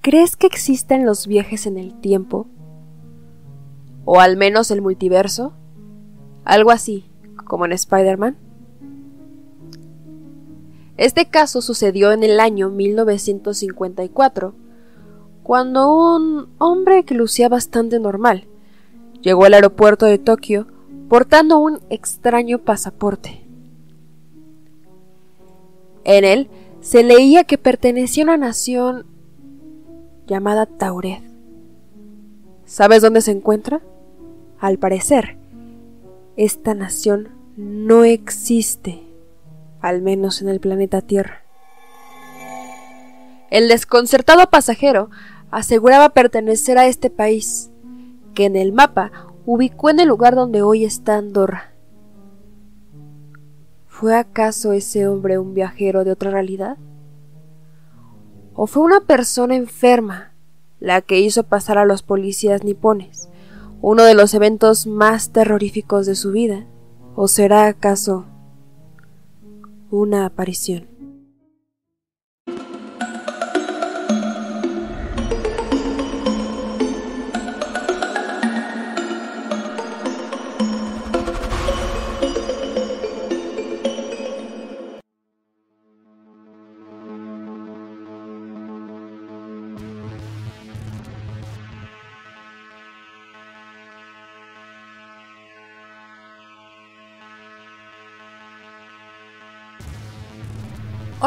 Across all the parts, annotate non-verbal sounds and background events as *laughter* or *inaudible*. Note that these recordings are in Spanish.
¿crees que existen los viajes en el tiempo? ¿O al menos el multiverso? Algo así, como en Spider-Man. Este caso sucedió en el año 1954, cuando un hombre que lucía bastante normal llegó al aeropuerto de Tokio portando un extraño pasaporte. En él se leía que pertenecía a una nación llamada Tauret. ¿Sabes dónde se encuentra? Al parecer, esta nación no existe, al menos en el planeta Tierra. El desconcertado pasajero aseguraba pertenecer a este país, que en el mapa ubicó en el lugar donde hoy está Andorra. ¿Fue acaso ese hombre un viajero de otra realidad? ¿O fue una persona enferma la que hizo pasar a los policías nipones uno de los eventos más terroríficos de su vida? ¿O será acaso una aparición?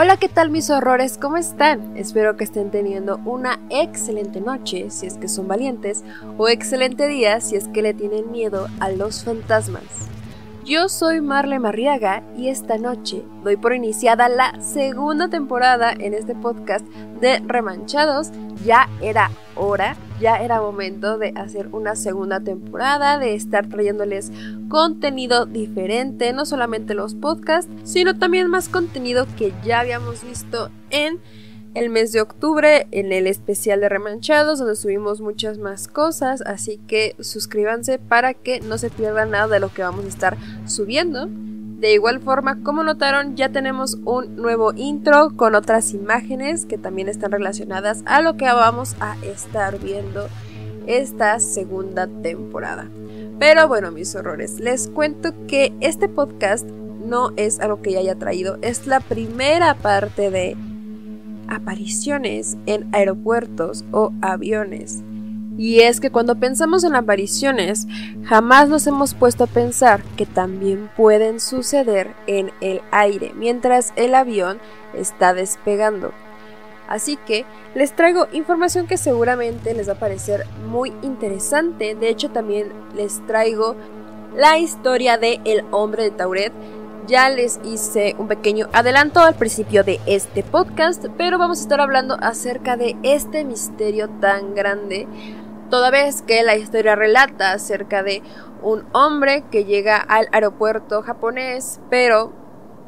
Hola, ¿qué tal mis horrores? ¿Cómo están? Espero que estén teniendo una excelente noche si es que son valientes o excelente día si es que le tienen miedo a los fantasmas. Yo soy Marle Marriaga y esta noche doy por iniciada la segunda temporada en este podcast de Remanchados. Ya era hora, ya era momento de hacer una segunda temporada, de estar trayéndoles contenido diferente, no solamente los podcasts, sino también más contenido que ya habíamos visto en el mes de octubre en el especial de Remanchados, donde subimos muchas más cosas, así que suscríbanse para que no se pierdan nada de lo que vamos a estar subiendo. De igual forma, como notaron, ya tenemos un nuevo intro con otras imágenes que también están relacionadas a lo que vamos a estar viendo esta segunda temporada. Pero bueno, mis horrores, les cuento que este podcast no es algo que ya haya traído, es la primera parte de apariciones en aeropuertos o aviones. Y es que cuando pensamos en apariciones, jamás nos hemos puesto a pensar que también pueden suceder en el aire mientras el avión está despegando. Así que les traigo información que seguramente les va a parecer muy interesante. De hecho, también les traigo la historia de El hombre de Tauret, ya les hice un pequeño adelanto al principio de este podcast, pero vamos a estar hablando acerca de este misterio tan grande, toda vez que la historia relata acerca de un hombre que llega al aeropuerto japonés, pero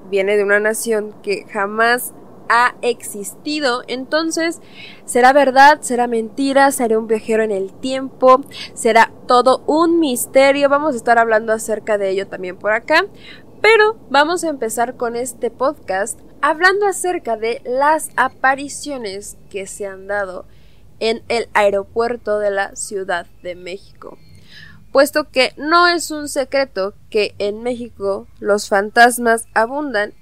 viene de una nación que jamás ha existido. Entonces, ¿será verdad? ¿Será mentira? ¿Será un viajero en el tiempo? ¿Será todo un misterio? Vamos a estar hablando acerca de ello también por acá. Pero vamos a empezar con este podcast hablando acerca de las apariciones que se han dado en el aeropuerto de la Ciudad de México. Puesto que no es un secreto que en México los fantasmas abundan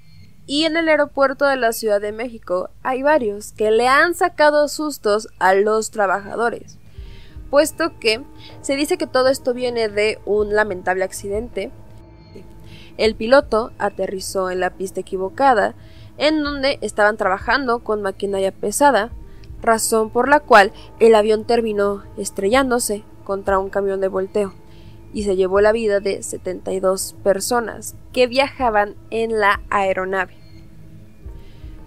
y en el aeropuerto de la Ciudad de México hay varios que le han sacado sustos a los trabajadores. Puesto que se dice que todo esto viene de un lamentable accidente el piloto aterrizó en la pista equivocada, en donde estaban trabajando con maquinaria pesada, razón por la cual el avión terminó estrellándose contra un camión de volteo y se llevó la vida de 72 personas que viajaban en la aeronave.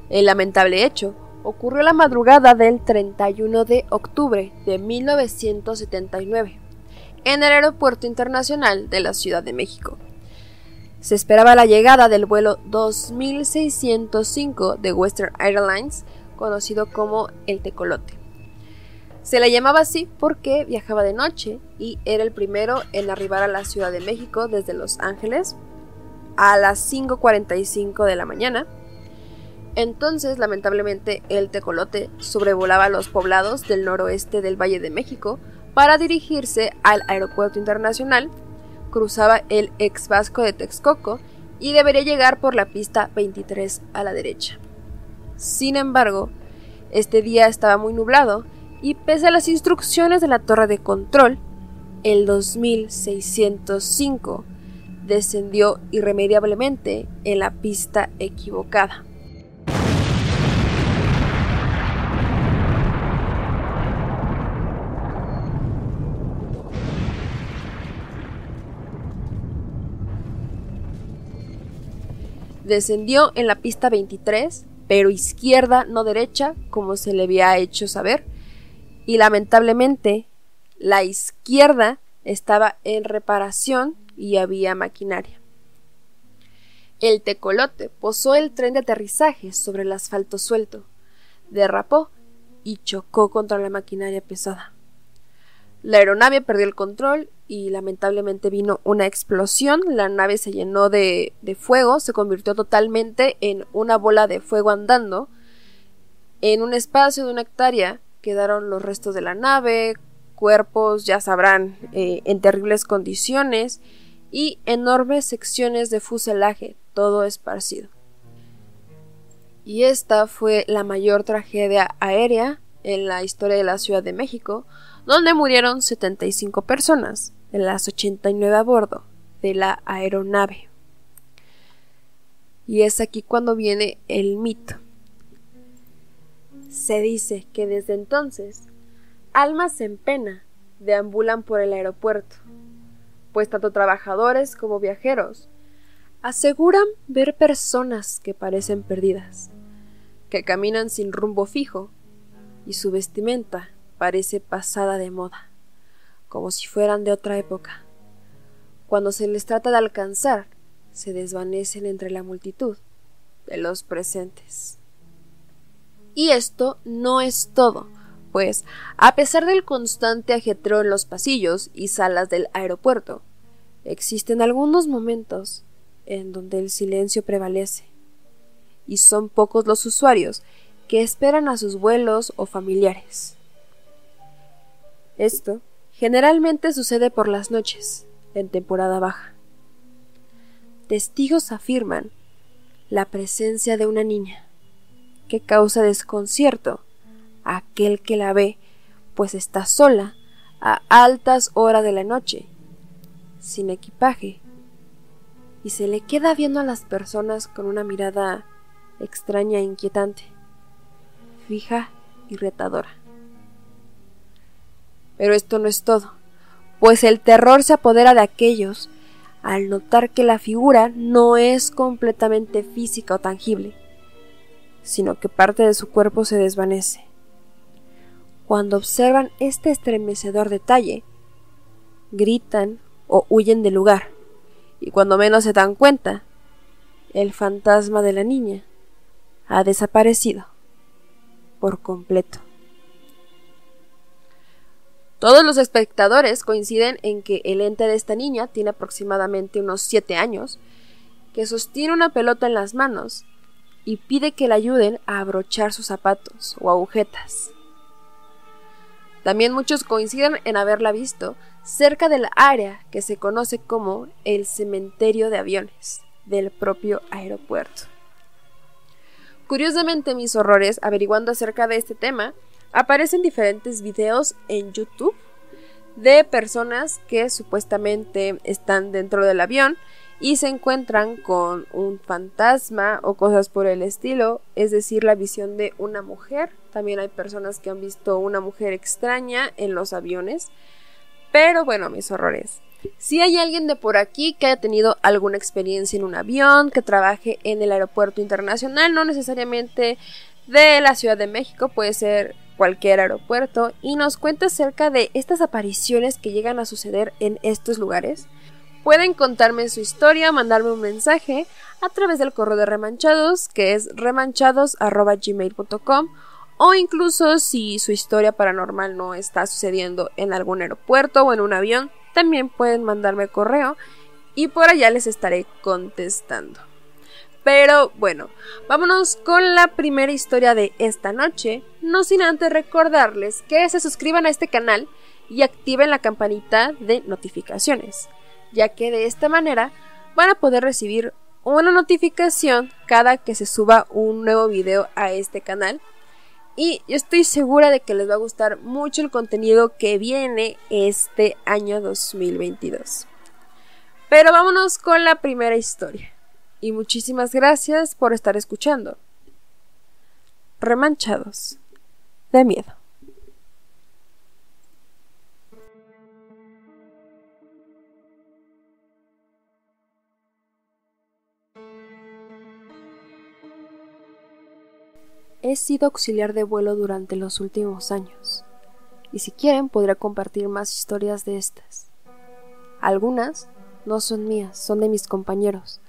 El lamentable hecho ocurrió la madrugada del 31 de octubre de 1979 en el Aeropuerto Internacional de la Ciudad de México. Se esperaba la llegada del vuelo 2605 de Western Airlines, conocido como el Tecolote. Se le llamaba así porque viajaba de noche y era el primero en arribar a la Ciudad de México desde Los Ángeles a las 5.45 de la mañana. Entonces, lamentablemente, el tecolote sobrevolaba los poblados del noroeste del Valle de México para dirigirse al aeropuerto internacional, cruzaba el ex Vasco de Texcoco y debería llegar por la pista 23 a la derecha. Sin embargo, este día estaba muy nublado y pese a las instrucciones de la torre de control, el 2605 descendió irremediablemente en la pista equivocada. Descendió en la pista 23, pero izquierda, no derecha, como se le había hecho saber, y lamentablemente la izquierda estaba en reparación y había maquinaria. El tecolote posó el tren de aterrizaje sobre el asfalto suelto, derrapó y chocó contra la maquinaria pesada. La aeronave perdió el control y lamentablemente vino una explosión. La nave se llenó de, de, fuego, se convirtió totalmente en una bola de fuego andando. En un espacio de una hectárea quedaron los restos de la nave, cuerpos, ya sabrán, eh, en terribles condiciones y enormes secciones de fuselaje, todo esparcido. Y esta fue la mayor tragedia aérea en la historia de la Ciudad de México, donde murieron 75 personas, de las 89 a bordo de la aeronave. Y es aquí cuando viene el mito. Se dice que desde entonces almas en pena deambulan por el aeropuerto, pues tanto trabajadores como viajeros aseguran ver personas que parecen perdidas, que caminan sin rumbo fijo y su vestimenta parece pasada de moda, como si fueran de otra época. Cuando se les trata de alcanzar, se desvanecen entre la multitud de los presentes. Y esto no es todo, pues, a pesar del constante ajetreo en los pasillos y salas del aeropuerto, existen algunos momentos en donde el silencio prevalece, y son pocos los usuarios que esperan a sus vuelos o familiares. Esto generalmente sucede por las noches, en temporada baja. Testigos afirman la presencia de una niña, que causa desconcierto a aquel que la ve, pues está sola a altas horas de la noche, sin equipaje, y se le queda viendo a las personas con una mirada extraña e inquietante, fija y retadora. Pero esto no es todo, pues el terror se apodera de aquellos al notar que la figura no es completamente física o tangible, sino que parte de su cuerpo se desvanece. Cuando observan este estremecedor detalle, gritan o huyen del lugar, y cuando menos se dan cuenta, el fantasma de la niña ha desaparecido por completo. Todos los espectadores coinciden en que el ente de esta niña tiene aproximadamente unos 7 años, que sostiene una pelota en las manos y pide que le ayuden a abrochar sus zapatos o agujetas. También muchos coinciden en haberla visto cerca del área que se conoce como el cementerio de aviones del propio aeropuerto. Curiosamente, mis horrores, averiguando acerca de este tema, aparecen diferentes videos en YouTube de personas que supuestamente están dentro del avión y se encuentran con un fantasma o cosas por el estilo, es decir, la visión de una mujer. También hay personas que han visto una mujer extraña en los aviones. Pero bueno, mis horrores. Si hay alguien de por aquí que haya tenido alguna experiencia en un avión, que trabaje en el aeropuerto internacional, no necesariamente de la Ciudad de México, puede ser cualquier aeropuerto y nos cuenta acerca de estas apariciones que llegan a suceder en estos lugares. Pueden contarme su historia, mandarme un mensaje a través del correo de remanchados, que es remanchados.gmail.com o incluso si su historia paranormal no está sucediendo en algún aeropuerto o en un avión, también pueden mandarme correo y por allá les estaré contestando. Pero bueno, vámonos con la primera historia de esta noche, no sin antes recordarles que se suscriban a este canal y activen la campanita de notificaciones, ya que de esta manera van a poder recibir una notificación cada que se suba un nuevo video a este canal. Y yo estoy segura de que les va a gustar mucho el contenido que viene este año 2022. Pero vámonos con la primera historia. Y muchísimas gracias por estar escuchando. Remanchados de miedo. He sido auxiliar de vuelo durante los últimos años, y si quieren podré compartir más historias de estas. Algunas no son mías, son de mis compañeros,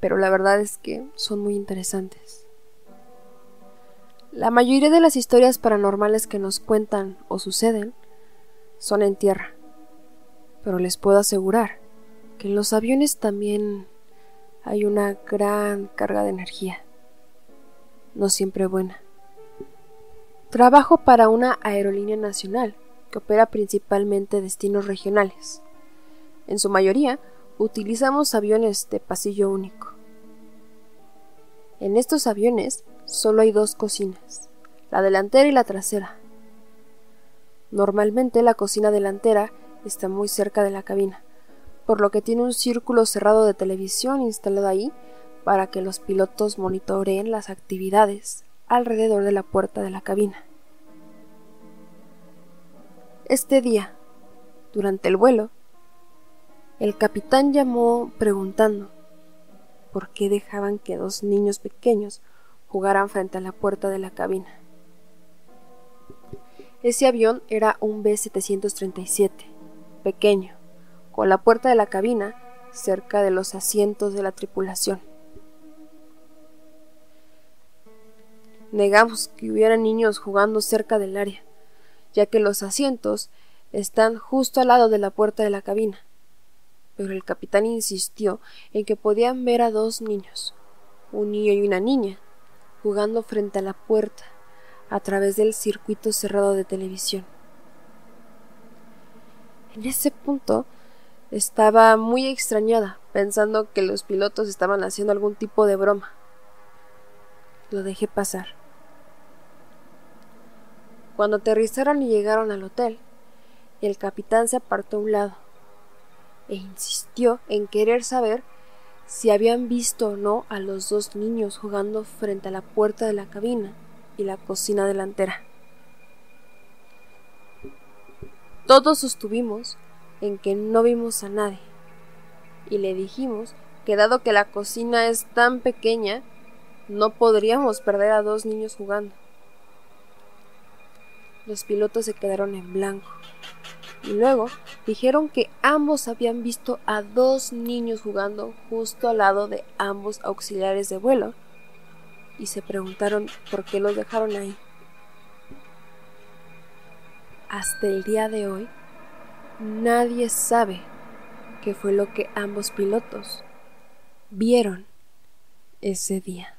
pero la verdad es que son muy interesantes. La mayoría de las historias paranormales que nos cuentan o suceden son en tierra, pero les puedo asegurar que en los aviones también hay una gran carga de energía no siempre buena. Trabajo para una aerolínea nacional que opera principalmente destinos regionales. En su mayoría, utilizamos aviones de pasillo único. En estos aviones solo hay dos cocinas, la delantera y la trasera. Normalmente la cocina delantera está muy cerca de la cabina, por lo que tiene un círculo cerrado de televisión instalado ahí para que los pilotos monitoreen las actividades alrededor de la puerta de la cabina. Este día, durante el vuelo, el capitán llamó preguntando por qué dejaban que dos niños pequeños jugaran frente a la puerta de la cabina. Ese avión era un B-737, pequeño, con la puerta de la cabina cerca de los asientos de la tripulación. Negamos que hubiera niños jugando cerca del área, ya que los asientos están justo al lado de la puerta de la cabina. Pero el capitán insistió en que podían ver a dos niños, un niño y una niña, jugando frente a la puerta a través del circuito cerrado de televisión. En ese punto estaba muy extrañada, pensando que los pilotos estaban haciendo algún tipo de broma. Lo dejé pasar. Cuando aterrizaron y llegaron al hotel, el capitán se apartó a un lado e insistió en querer saber si habían visto o no a los dos niños jugando frente a la puerta de la cabina y la cocina delantera. Todos sostuvimos en que no vimos a nadie y le dijimos que dado que la cocina es tan pequeña, no podríamos perder a dos niños jugando. Los pilotos se quedaron en blanco. Y luego dijeron que ambos habían visto a dos niños jugando justo al lado de ambos auxiliares de vuelo. Y se preguntaron por qué los dejaron ahí. Hasta el día de hoy, nadie sabe qué fue lo que ambos pilotos vieron ese día.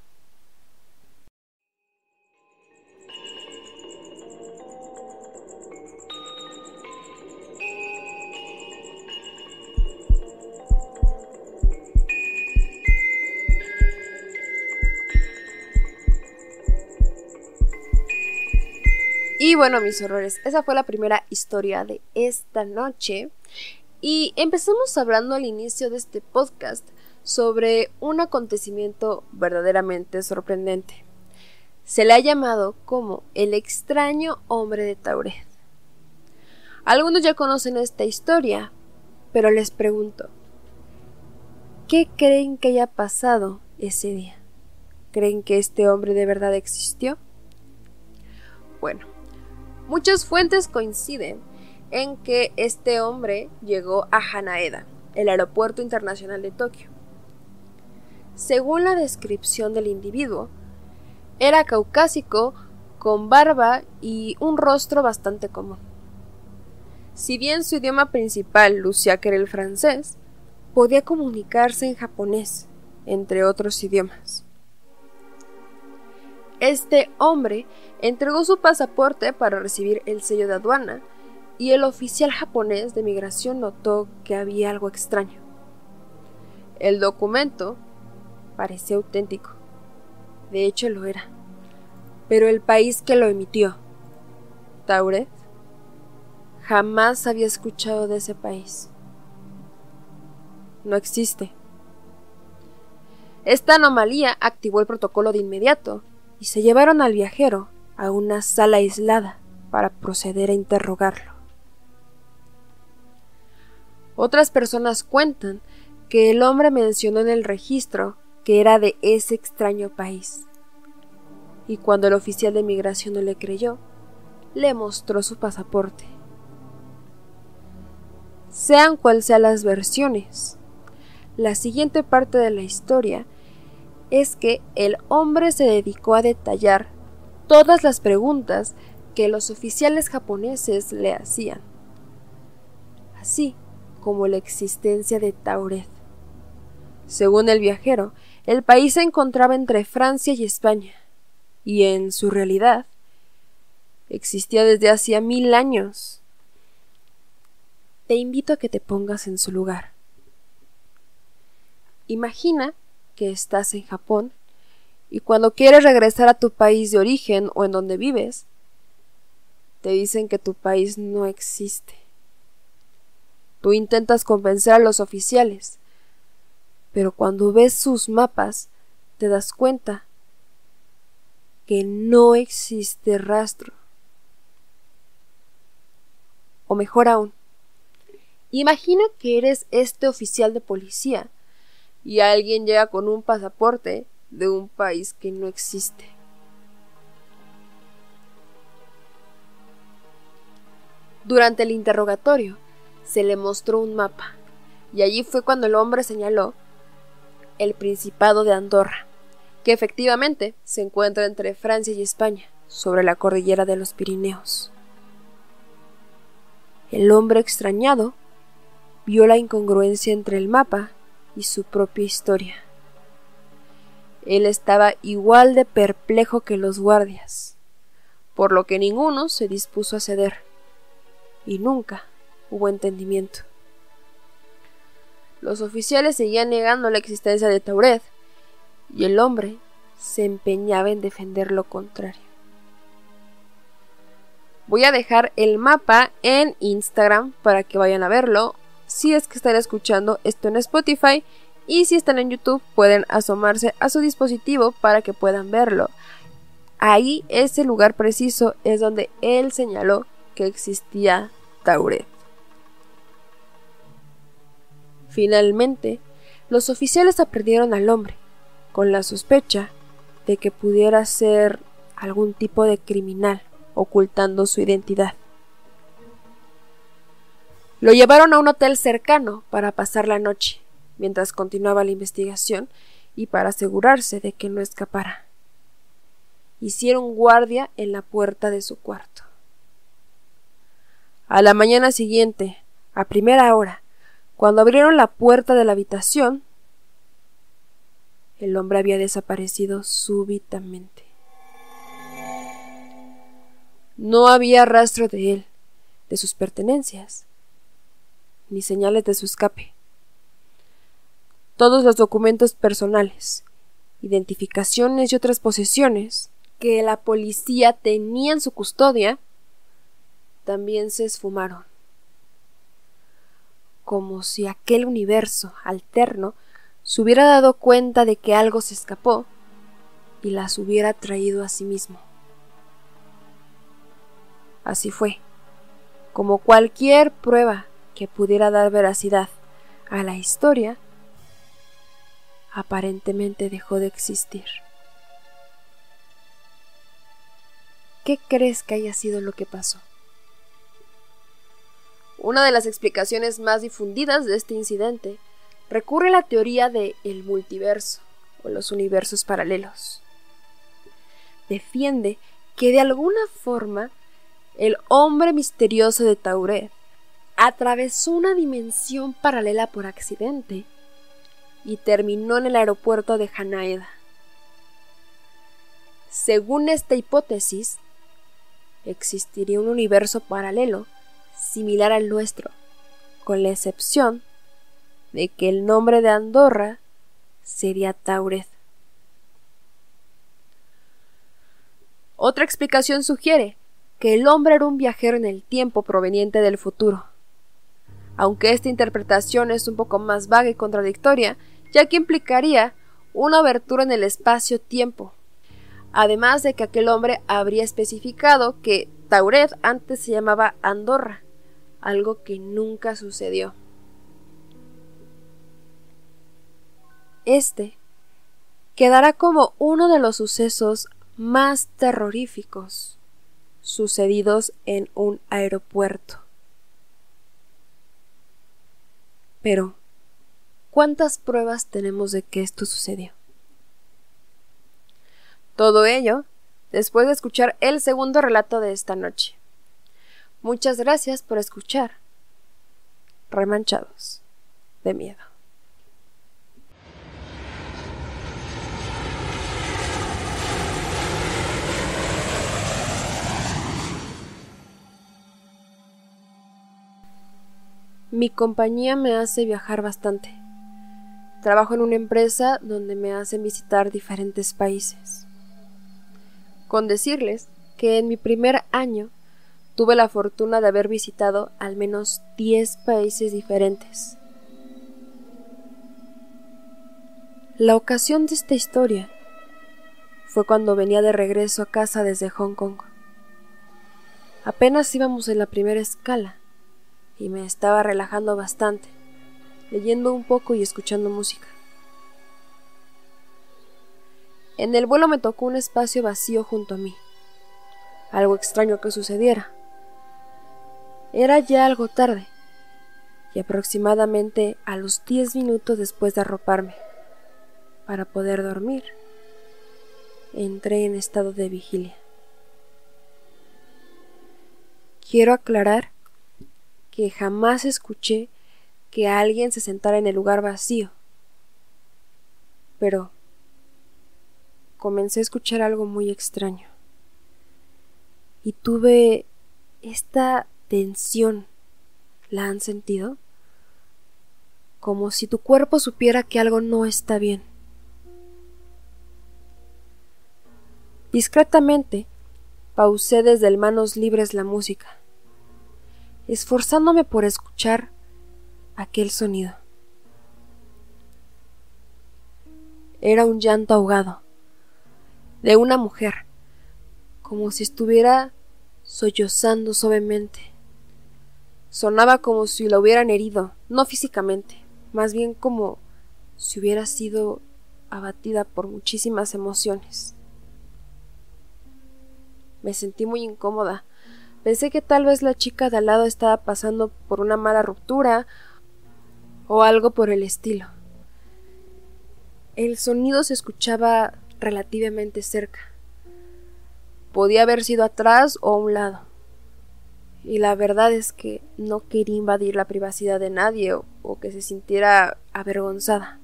Bueno, mis horrores, esa fue la primera historia de esta noche. Y empezamos hablando al inicio de este podcast sobre un acontecimiento verdaderamente sorprendente. Se le ha llamado como el extraño hombre de Tauret. Algunos ya conocen esta historia, pero les pregunto, ¿qué creen que haya pasado ese día? ¿Creen que este hombre de verdad existió? Bueno, Muchas fuentes coinciden en que este hombre llegó a Hanaeda, el aeropuerto internacional de Tokio. Según la descripción del individuo, era caucásico, con barba y un rostro bastante común. Si bien su idioma principal lucía que era el francés, podía comunicarse en japonés entre otros idiomas. Este hombre entregó su pasaporte para recibir el sello de aduana y el oficial japonés de migración notó que había algo extraño. El documento parecía auténtico. De hecho lo era. Pero el país que lo emitió, Tauret, jamás había escuchado de ese país. No existe. Esta anomalía activó el protocolo de inmediato y se llevaron al viajero a una sala aislada para proceder a interrogarlo. Otras personas cuentan que el hombre mencionó en el registro que era de ese extraño país. Y cuando el oficial de migración no le creyó, le mostró su pasaporte. Sean cual sean las versiones, la siguiente parte de la historia es que el hombre se dedicó a detallar todas las preguntas que los oficiales japoneses le hacían, así como la existencia de Tauret. Según el viajero, el país se encontraba entre Francia y España, y en su realidad existía desde hacía mil años. Te invito a que te pongas en su lugar. Imagina que estás en Japón y cuando quieres regresar a tu país de origen o en donde vives, te dicen que tu país no existe. Tú intentas convencer a los oficiales, pero cuando ves sus mapas te das cuenta que no existe rastro. O mejor aún, imagina que eres este oficial de policía y alguien llega con un pasaporte de un país que no existe. Durante el interrogatorio se le mostró un mapa y allí fue cuando el hombre señaló el Principado de Andorra, que efectivamente se encuentra entre Francia y España, sobre la cordillera de los Pirineos. El hombre extrañado vio la incongruencia entre el mapa y su propia historia. Él estaba igual de perplejo que los guardias, por lo que ninguno se dispuso a ceder, y nunca hubo entendimiento. Los oficiales seguían negando la existencia de Tauret, y el hombre se empeñaba en defender lo contrario. Voy a dejar el mapa en Instagram para que vayan a verlo si es que están escuchando esto en Spotify y si están en YouTube pueden asomarse a su dispositivo para que puedan verlo. Ahí ese lugar preciso es donde él señaló que existía Tauret. Finalmente, los oficiales aprendieron al hombre, con la sospecha de que pudiera ser algún tipo de criminal ocultando su identidad. Lo llevaron a un hotel cercano para pasar la noche, mientras continuaba la investigación y para asegurarse de que no escapara. Hicieron guardia en la puerta de su cuarto. A la mañana siguiente, a primera hora, cuando abrieron la puerta de la habitación, el hombre había desaparecido súbitamente. No había rastro de él, de sus pertenencias, ni señales de su escape. Todos los documentos personales, identificaciones y otras posesiones que la policía tenía en su custodia también se esfumaron. Como si aquel universo alterno se hubiera dado cuenta de que algo se escapó y las hubiera traído a sí mismo. Así fue. Como cualquier prueba que pudiera dar veracidad a la historia, aparentemente dejó de existir. ¿Qué crees que haya sido lo que pasó? Una de las explicaciones más difundidas de este incidente recurre a la teoría de el multiverso o los universos paralelos. Defiende que de alguna forma el hombre misterioso de Tauret atravesó una dimensión paralela por accidente y terminó en el aeropuerto de Hanaeda. Según esta hipótesis, existiría un universo paralelo similar al nuestro, con la excepción de que el nombre de Andorra sería Tauret. Otra explicación sugiere que el hombre era un viajero en el tiempo proveniente del futuro. Aunque esta interpretación es un poco más vaga y contradictoria, ya que implicaría una abertura en el espacio-tiempo, además de que aquel hombre habría especificado que Tauret antes se llamaba Andorra, algo que nunca sucedió. Este quedará como uno de los sucesos más terroríficos sucedidos en un aeropuerto. Pero, ¿cuántas pruebas tenemos de que esto sucedió? Todo ello después de escuchar el segundo relato de esta noche. Muchas gracias por escuchar. Remanchados de miedo. Mi compañía me hace viajar bastante. Trabajo en una empresa donde me hacen visitar diferentes países. Con decirles que en mi primer año tuve la fortuna de haber visitado al menos 10 países diferentes. La ocasión de esta historia fue cuando venía de regreso a casa desde Hong Kong. Apenas íbamos en la primera escala y me estaba relajando bastante, leyendo un poco y escuchando música. En el vuelo me tocó un espacio vacío junto a mí. Algo extraño que sucediera. Era ya algo tarde, y aproximadamente a los diez minutos después de arroparme, para poder dormir, entré en estado de vigilia. Quiero aclarar que jamás escuché que alguien se sentara en el lugar vacío. Pero comencé a escuchar algo muy extraño. Y tuve esta tensión. ¿La han sentido? Como si tu cuerpo supiera que algo no está bien. Discretamente, pausé desde el manos libres la música esforzándome por escuchar aquel sonido. Era un llanto ahogado de una mujer, como si estuviera sollozando suavemente. Sonaba como si la hubieran herido, no físicamente, más bien como si hubiera sido abatida por muchísimas emociones. Me sentí muy incómoda, Pensé que tal vez la chica de al lado estaba pasando por una mala ruptura o algo por el estilo. El sonido se escuchaba relativamente cerca. Podía haber sido atrás o a un lado. Y la verdad es que no quería invadir la privacidad de nadie o, o que se sintiera avergonzada.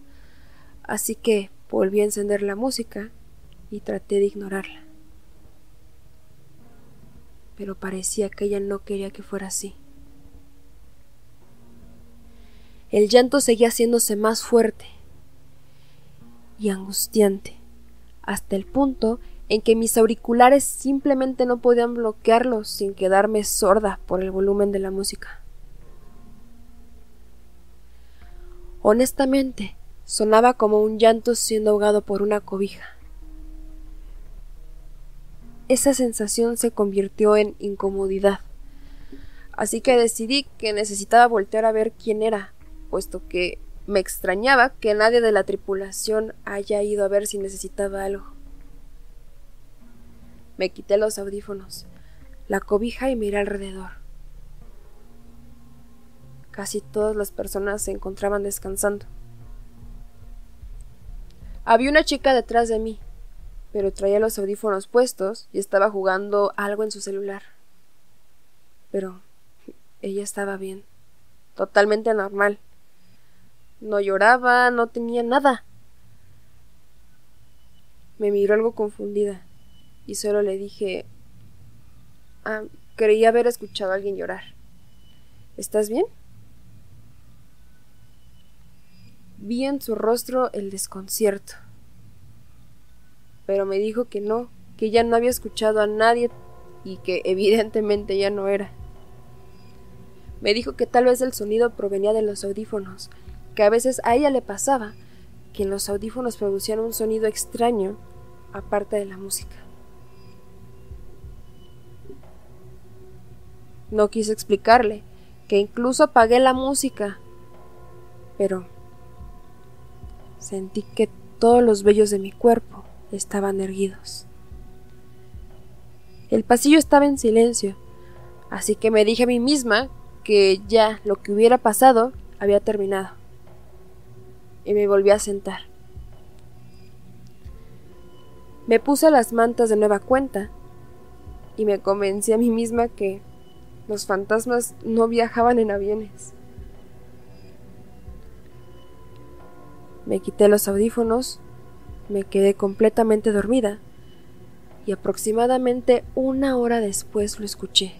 Así que volví a encender la música y traté de ignorarla pero parecía que ella no quería que fuera así. El llanto seguía haciéndose más fuerte y angustiante, hasta el punto en que mis auriculares simplemente no podían bloquearlo sin quedarme sorda por el volumen de la música. Honestamente, sonaba como un llanto siendo ahogado por una cobija esa sensación se convirtió en incomodidad. Así que decidí que necesitaba voltear a ver quién era, puesto que me extrañaba que nadie de la tripulación haya ido a ver si necesitaba algo. Me quité los audífonos, la cobija y miré alrededor. Casi todas las personas se encontraban descansando. Había una chica detrás de mí, pero traía los audífonos puestos y estaba jugando algo en su celular. Pero ella estaba bien, totalmente normal. No lloraba, no tenía nada. Me miró algo confundida y solo le dije, ah, creí haber escuchado a alguien llorar. ¿Estás bien? Vi en su rostro el desconcierto, pero me dijo que no, que ya no había escuchado a nadie y que *laughs* evidentemente ya no era. Me dijo que tal vez el sonido provenía de los audífonos, que a veces a ella le pasaba que los audífonos producían un sonido extraño aparte de la música. No quise explicarle que incluso apagué la música, pero sentí que todos los vellos de mi cuerpo estaban erguidos. El pasillo estaba en silencio, así que me dije a mí misma que ya lo que hubiera pasado había terminado. Y me volví a sentar. Me puse las mantas de nueva cuenta y me convencí a mí misma que los fantasmas no viajaban en aviones. Me quité los audífonos, me quedé completamente dormida y aproximadamente una hora después lo escuché.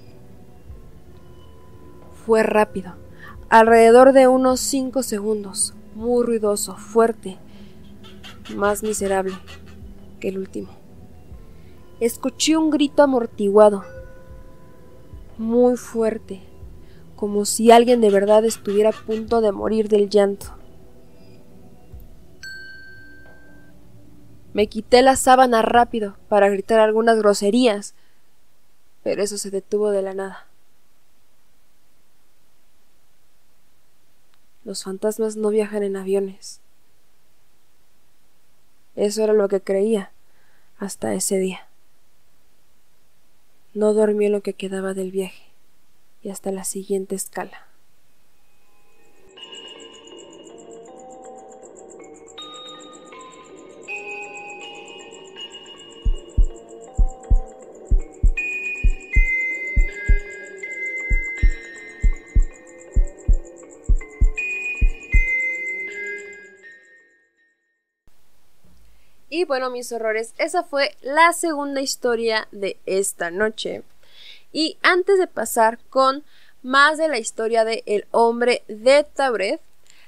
Fue rápido, alrededor de unos cinco segundos, muy ruidoso, fuerte, más miserable que el último. Escuché un grito amortiguado, muy fuerte, como si alguien de verdad estuviera a punto de morir del llanto. Me quité la sábana rápido para gritar algunas groserías, pero eso se detuvo de la nada. Los fantasmas no viajan en aviones. Eso era lo que creía hasta ese día. No dormí lo que quedaba del viaje y hasta la siguiente escala. Y bueno, mis horrores, esa fue la segunda historia de esta noche. Y antes de pasar con más de la historia de El hombre de Tauret,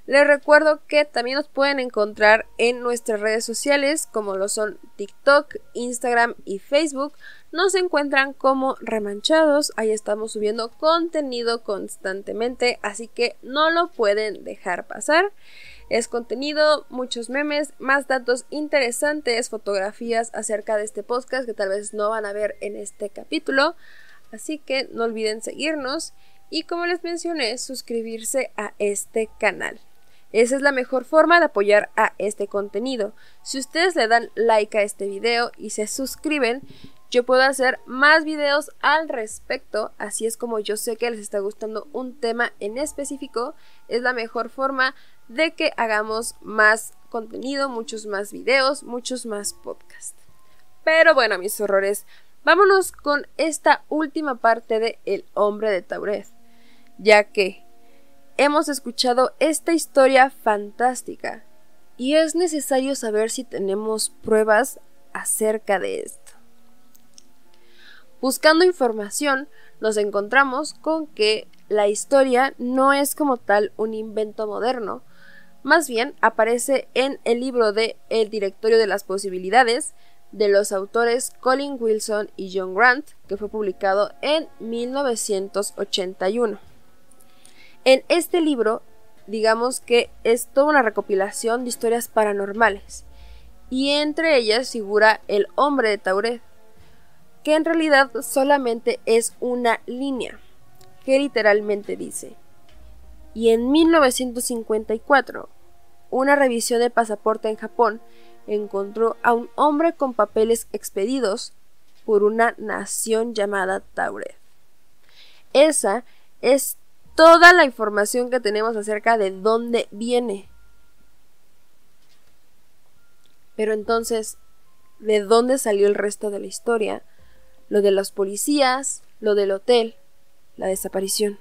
les recuerdo que también nos pueden encontrar en nuestras redes sociales como lo son TikTok, Instagram y Facebook. Nos encuentran como remanchados, ahí estamos subiendo contenido constantemente, así que no lo pueden dejar pasar. Es contenido, muchos memes, más datos interesantes, fotografías acerca de este podcast que tal vez no van a ver en este capítulo. Así que no olviden seguirnos y como les mencioné, suscribirse a este canal. Esa es la mejor forma de apoyar a este contenido. Si ustedes le dan like a este video y se suscriben, yo puedo hacer más videos al respecto, así es como yo sé que les está gustando un tema en específico, es la mejor forma de que hagamos más contenido, muchos más videos, muchos más podcasts. Pero bueno, mis horrores, vámonos con esta última parte de El hombre de Tauret, ya que hemos escuchado esta historia fantástica y es necesario saber si tenemos pruebas acerca de esto. Buscando información, nos encontramos con que la historia no es como tal un invento moderno, más bien aparece en el libro de El Directorio de las Posibilidades de los autores Colin Wilson y John Grant, que fue publicado en 1981. En este libro, digamos que es toda una recopilación de historias paranormales, y entre ellas figura el hombre de Tauret, que en realidad solamente es una línea, que literalmente dice, y en 1954 una revisión de pasaporte en Japón encontró a un hombre con papeles expedidos por una nación llamada Tauret. Esa es toda la información que tenemos acerca de dónde viene. Pero entonces, ¿de dónde salió el resto de la historia? Lo de los policías, lo del hotel, la desaparición.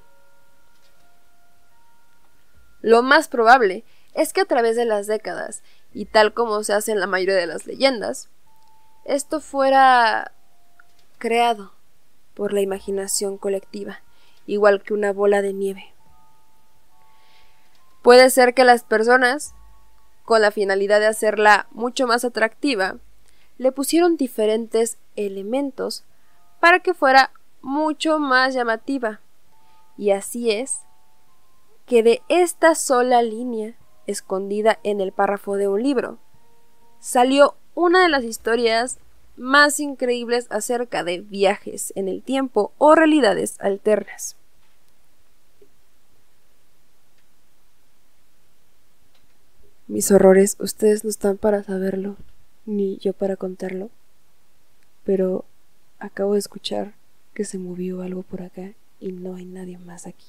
Lo más probable es que a través de las décadas, y tal como se hace en la mayoría de las leyendas, esto fuera creado por la imaginación colectiva, igual que una bola de nieve. Puede ser que las personas, con la finalidad de hacerla mucho más atractiva, le pusieron diferentes elementos para que fuera mucho más llamativa. Y así es que de esta sola línea, escondida en el párrafo de un libro, salió una de las historias más increíbles acerca de viajes en el tiempo o realidades alternas. Mis horrores, ustedes no están para saberlo, ni yo para contarlo, pero acabo de escuchar que se movió algo por acá y no hay nadie más aquí.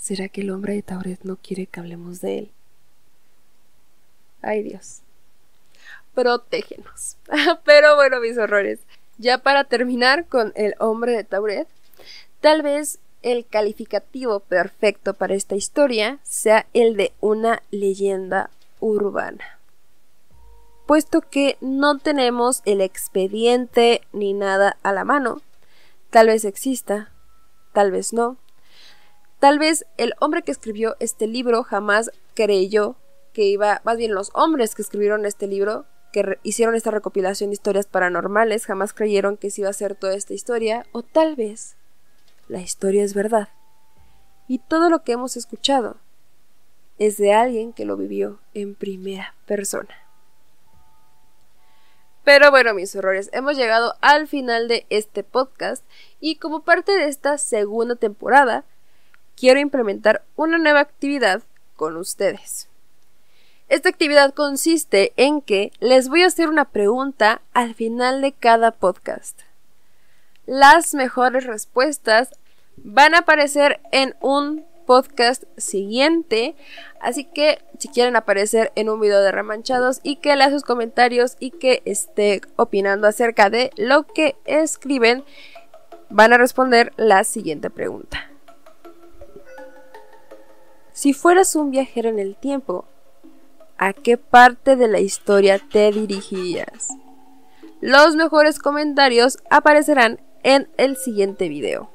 ¿Será que el hombre de Tauret no quiere que hablemos de él? Ay Dios. Protégenos. *laughs* Pero bueno, mis horrores. Ya para terminar con el hombre de Tauret, tal vez el calificativo perfecto para esta historia sea el de una leyenda urbana. Puesto que no tenemos el expediente ni nada a la mano, tal vez exista, tal vez no. Tal vez el hombre que escribió este libro jamás creyó que iba, más bien los hombres que escribieron este libro, que hicieron esta recopilación de historias paranormales, jamás creyeron que se iba a hacer toda esta historia, o tal vez la historia es verdad. Y todo lo que hemos escuchado es de alguien que lo vivió en primera persona. Pero bueno, mis horrores, hemos llegado al final de este podcast y como parte de esta segunda temporada, quiero implementar una nueva actividad con ustedes. Esta actividad consiste en que les voy a hacer una pregunta al final de cada podcast. Las mejores respuestas van a aparecer en un podcast siguiente. Así que si quieren aparecer en un video de remanchados y que lea sus comentarios y que esté opinando acerca de lo que escriben, van a responder la siguiente pregunta. Si fueras un viajero en el tiempo, ¿a qué parte de la historia te dirigirías? Los mejores comentarios aparecerán en el siguiente video.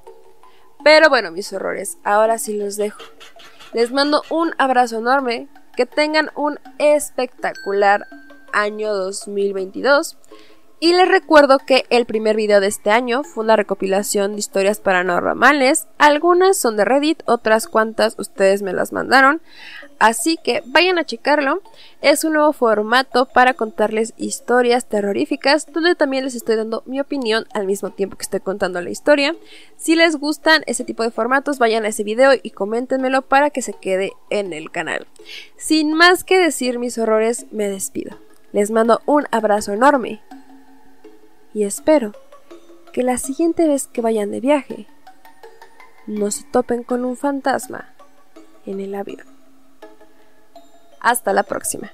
Pero bueno, mis horrores, ahora sí los dejo. Les mando un abrazo enorme, que tengan un espectacular año 2022. Y les recuerdo que el primer video de este año fue una recopilación de historias paranormales. Algunas son de Reddit, otras cuantas ustedes me las mandaron. Así que vayan a checarlo. Es un nuevo formato para contarles historias terroríficas, donde también les estoy dando mi opinión al mismo tiempo que estoy contando la historia. Si les gustan ese tipo de formatos, vayan a ese video y coméntenmelo para que se quede en el canal. Sin más que decir mis horrores, me despido. Les mando un abrazo enorme. Y espero que la siguiente vez que vayan de viaje, no se topen con un fantasma en el avión. Hasta la próxima.